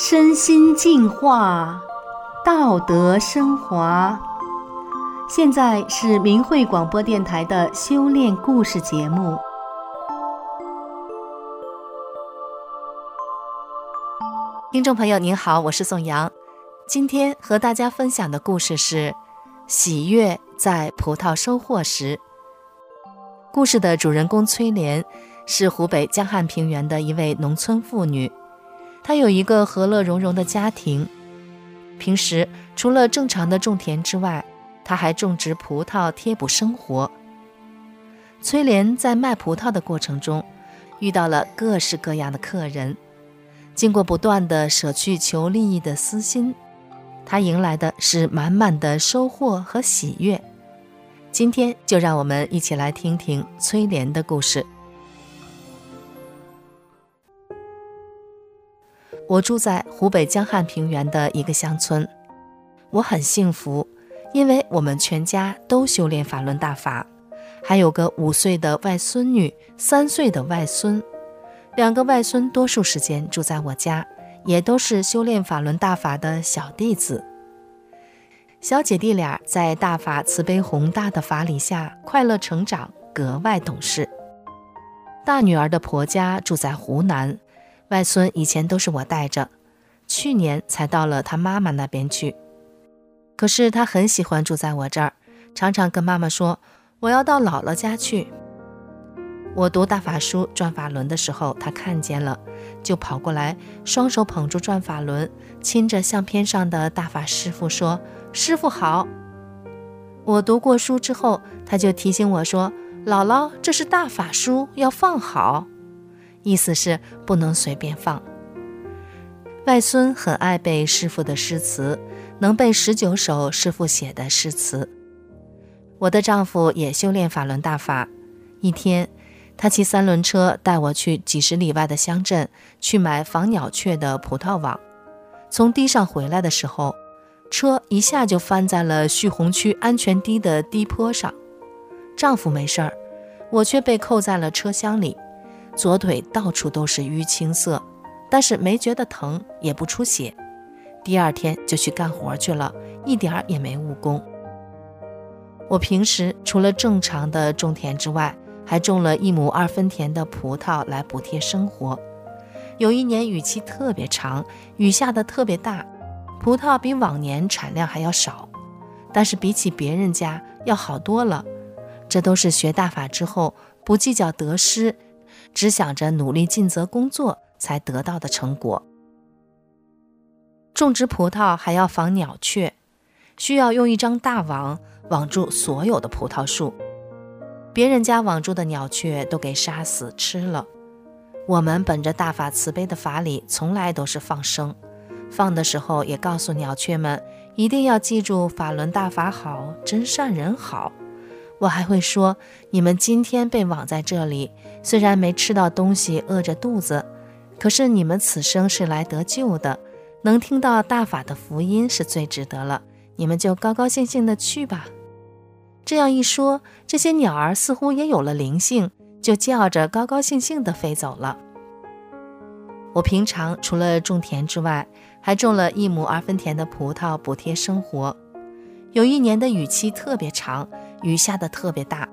身心净化，道德升华。现在是明慧广播电台的修炼故事节目。听众朋友您好，我是宋阳。今天和大家分享的故事是：喜悦在葡萄收获时。故事的主人公崔莲是湖北江汉平原的一位农村妇女，他有一个和乐融融的家庭。平时除了正常的种田之外，他还种植葡萄贴补生活。崔莲在卖葡萄的过程中，遇到了各式各样的客人，经过不断的舍去求利益的私心，她迎来的是满满的收获和喜悦。今天就让我们一起来听听崔莲的故事。我住在湖北江汉平原的一个乡村，我很幸福，因为我们全家都修炼法轮大法，还有个五岁的外孙女，三岁的外孙，两个外孙多数时间住在我家，也都是修炼法轮大法的小弟子。小姐弟俩在大法慈悲宏大的法理下快乐成长，格外懂事。大女儿的婆家住在湖南，外孙以前都是我带着，去年才到了他妈妈那边去。可是他很喜欢住在我这儿，常常跟妈妈说：“我要到姥姥家去。”我读大法书转法轮的时候，他看见了，就跑过来，双手捧住转法轮，亲着相片上的大法师傅说。师傅好。我读过书之后，他就提醒我说：“姥姥，这是大法书，要放好。”意思是不能随便放。外孙很爱背师傅的诗词，能背十九首师傅写的诗词。我的丈夫也修炼法轮大法。一天，他骑三轮车带我去几十里外的乡镇去买防鸟雀的葡萄网。从堤上回来的时候。车一下就翻在了蓄洪区安全堤的堤坡上，丈夫没事儿，我却被扣在了车厢里，左腿到处都是淤青色，但是没觉得疼，也不出血。第二天就去干活去了，一点儿也没误工。我平时除了正常的种田之外，还种了一亩二分田的葡萄来补贴生活。有一年雨期特别长，雨下的特别大。葡萄比往年产量还要少，但是比起别人家要好多了。这都是学大法之后不计较得失，只想着努力尽责工作才得到的成果。种植葡萄还要防鸟雀，需要用一张大网网住所有的葡萄树。别人家网住的鸟雀都给杀死吃了，我们本着大法慈悲的法理，从来都是放生。放的时候也告诉鸟雀们，一定要记住法轮大法好，真善人好。我还会说，你们今天被网在这里，虽然没吃到东西，饿着肚子，可是你们此生是来得救的，能听到大法的福音是最值得了。你们就高高兴兴的去吧。这样一说，这些鸟儿似乎也有了灵性，就叫着高高兴兴的飞走了。我平常除了种田之外，还种了一亩二分田的葡萄补贴生活。有一年的雨期特别长，雨下的特别大，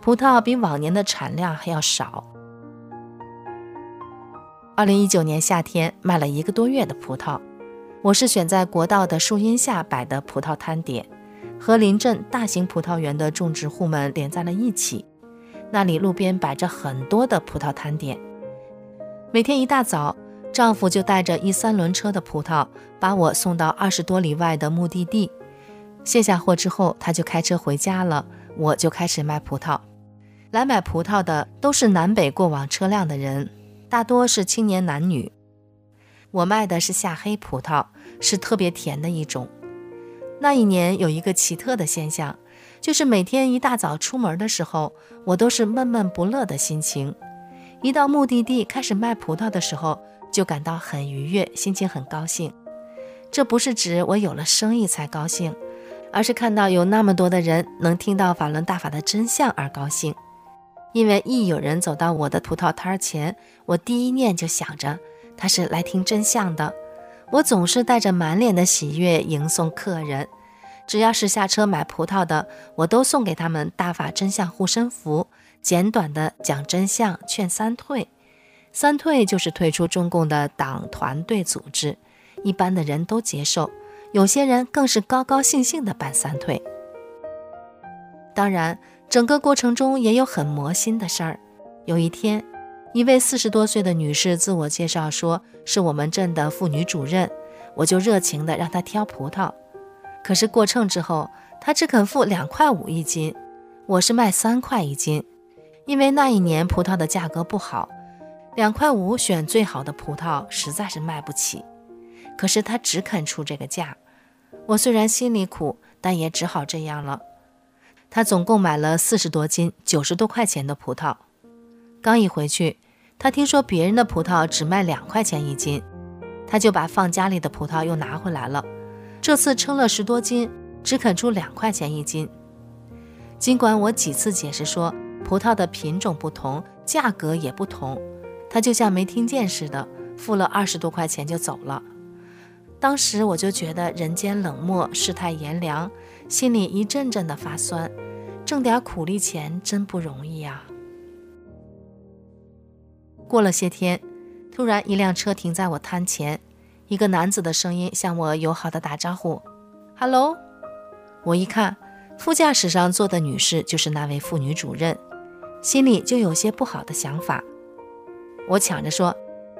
葡萄比往年的产量还要少。二零一九年夏天卖了一个多月的葡萄，我是选在国道的树荫下摆的葡萄摊点，和邻镇大型葡萄园的种植户们连在了一起。那里路边摆着很多的葡萄摊点。每天一大早，丈夫就带着一三轮车的葡萄，把我送到二十多里外的目的地。卸下货之后，他就开车回家了，我就开始卖葡萄。来买葡萄的都是南北过往车辆的人，大多是青年男女。我卖的是夏黑葡萄，是特别甜的一种。那一年有一个奇特的现象，就是每天一大早出门的时候，我都是闷闷不乐的心情。一到目的地开始卖葡萄的时候，就感到很愉悦，心情很高兴。这不是指我有了生意才高兴，而是看到有那么多的人能听到法轮大法的真相而高兴。因为一有人走到我的葡萄摊前，我第一念就想着他是来听真相的，我总是带着满脸的喜悦迎送客人。只要是下车买葡萄的，我都送给他们大法真相护身符，简短的讲真相，劝三退。三退就是退出中共的党团队组织，一般的人都接受，有些人更是高高兴兴的办三退。当然，整个过程中也有很魔心的事儿。有一天。一位四十多岁的女士自我介绍说是我们镇的妇女主任，我就热情地让她挑葡萄。可是过秤之后，她只肯付两块五一斤，我是卖三块一斤，因为那一年葡萄的价格不好，两块五选最好的葡萄实在是卖不起。可是她只肯出这个价，我虽然心里苦，但也只好这样了。他总共买了四十多斤，九十多块钱的葡萄，刚一回去。他听说别人的葡萄只卖两块钱一斤，他就把放家里的葡萄又拿回来了。这次称了十多斤，只肯出两块钱一斤。尽管我几次解释说葡萄的品种不同，价格也不同，他就像没听见似的，付了二十多块钱就走了。当时我就觉得人间冷漠，世态炎凉，心里一阵阵的发酸。挣点苦力钱真不容易呀。过了些天，突然一辆车停在我摊前，一个男子的声音向我友好的打招呼：“Hello。”我一看，副驾驶上坐的女士就是那位妇女主任，心里就有些不好的想法。我抢着说：“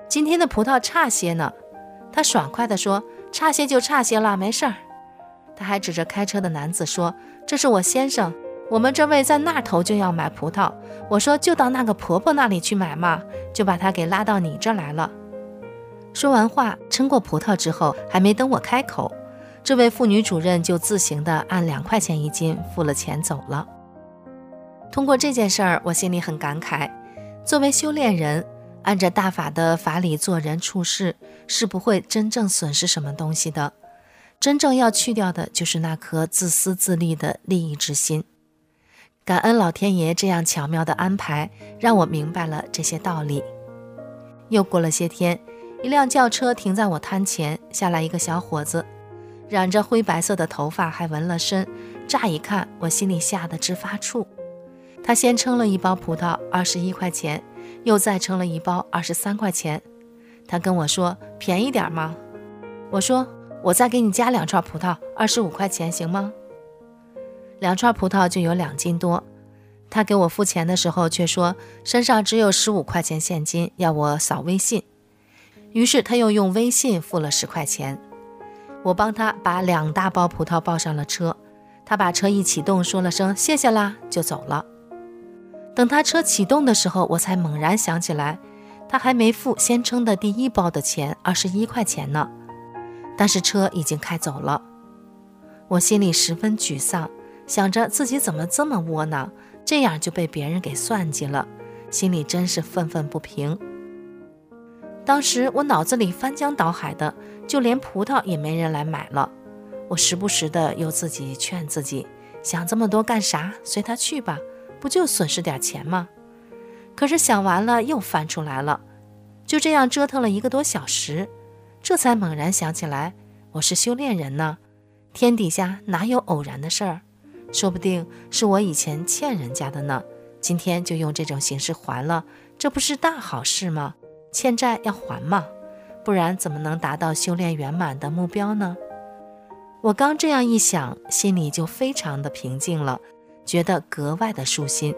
今天的葡萄差些呢。”他爽快地说：“差些就差些了，没事儿。”他还指着开车的男子说：“这是我先生。”我们这位在那头就要买葡萄，我说就到那个婆婆那里去买嘛，就把她给拉到你这来了。说完话，称过葡萄之后，还没等我开口，这位妇女主任就自行的按两块钱一斤付了钱走了。通过这件事儿，我心里很感慨：作为修炼人，按着大法的法理做人处事，是不会真正损失什么东西的。真正要去掉的就是那颗自私自利的利益之心。感恩老天爷这样巧妙的安排，让我明白了这些道理。又过了些天，一辆轿车停在我摊前，下来一个小伙子，染着灰白色的头发，还纹了身。乍一看，我心里吓得直发怵。他先称了一包葡萄，二十一块钱，又再称了一包，二十三块钱。他跟我说：“便宜点吗？”我说：“我再给你加两串葡萄，二十五块钱，行吗？”两串葡萄就有两斤多，他给我付钱的时候却说身上只有十五块钱现金，要我扫微信。于是他又用微信付了十块钱，我帮他把两大包葡萄抱上了车。他把车一启动，说了声谢谢啦，就走了。等他车启动的时候，我才猛然想起来，他还没付先称的第一包的钱，二十一块钱呢。但是车已经开走了，我心里十分沮丧。想着自己怎么这么窝囊，这样就被别人给算计了，心里真是愤愤不平。当时我脑子里翻江倒海的，就连葡萄也没人来买了。我时不时的又自己劝自己，想这么多干啥？随他去吧，不就损失点钱吗？可是想完了又翻出来了，就这样折腾了一个多小时，这才猛然想起来，我是修炼人呢，天底下哪有偶然的事儿？说不定是我以前欠人家的呢，今天就用这种形式还了，这不是大好事吗？欠债要还嘛，不然怎么能达到修炼圆满的目标呢？我刚这样一想，心里就非常的平静了，觉得格外的舒心。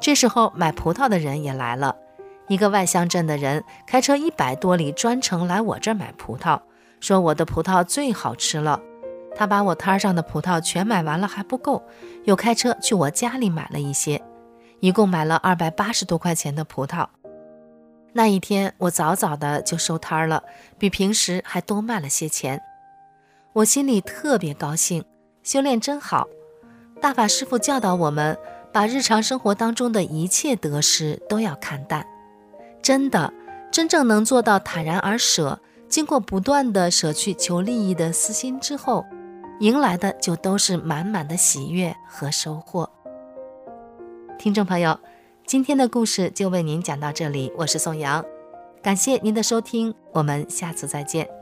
这时候买葡萄的人也来了，一个外乡镇的人开车一百多里，专程来我这儿买葡萄，说我的葡萄最好吃了。他把我摊上的葡萄全买完了还不够，又开车去我家里买了一些，一共买了二百八十多块钱的葡萄。那一天我早早的就收摊了，比平时还多卖了些钱，我心里特别高兴。修炼真好，大法师傅教导我们，把日常生活当中的一切得失都要看淡。真的，真正能做到坦然而舍，经过不断的舍去求利益的私心之后。迎来的就都是满满的喜悦和收获。听众朋友，今天的故事就为您讲到这里，我是宋阳，感谢您的收听，我们下次再见。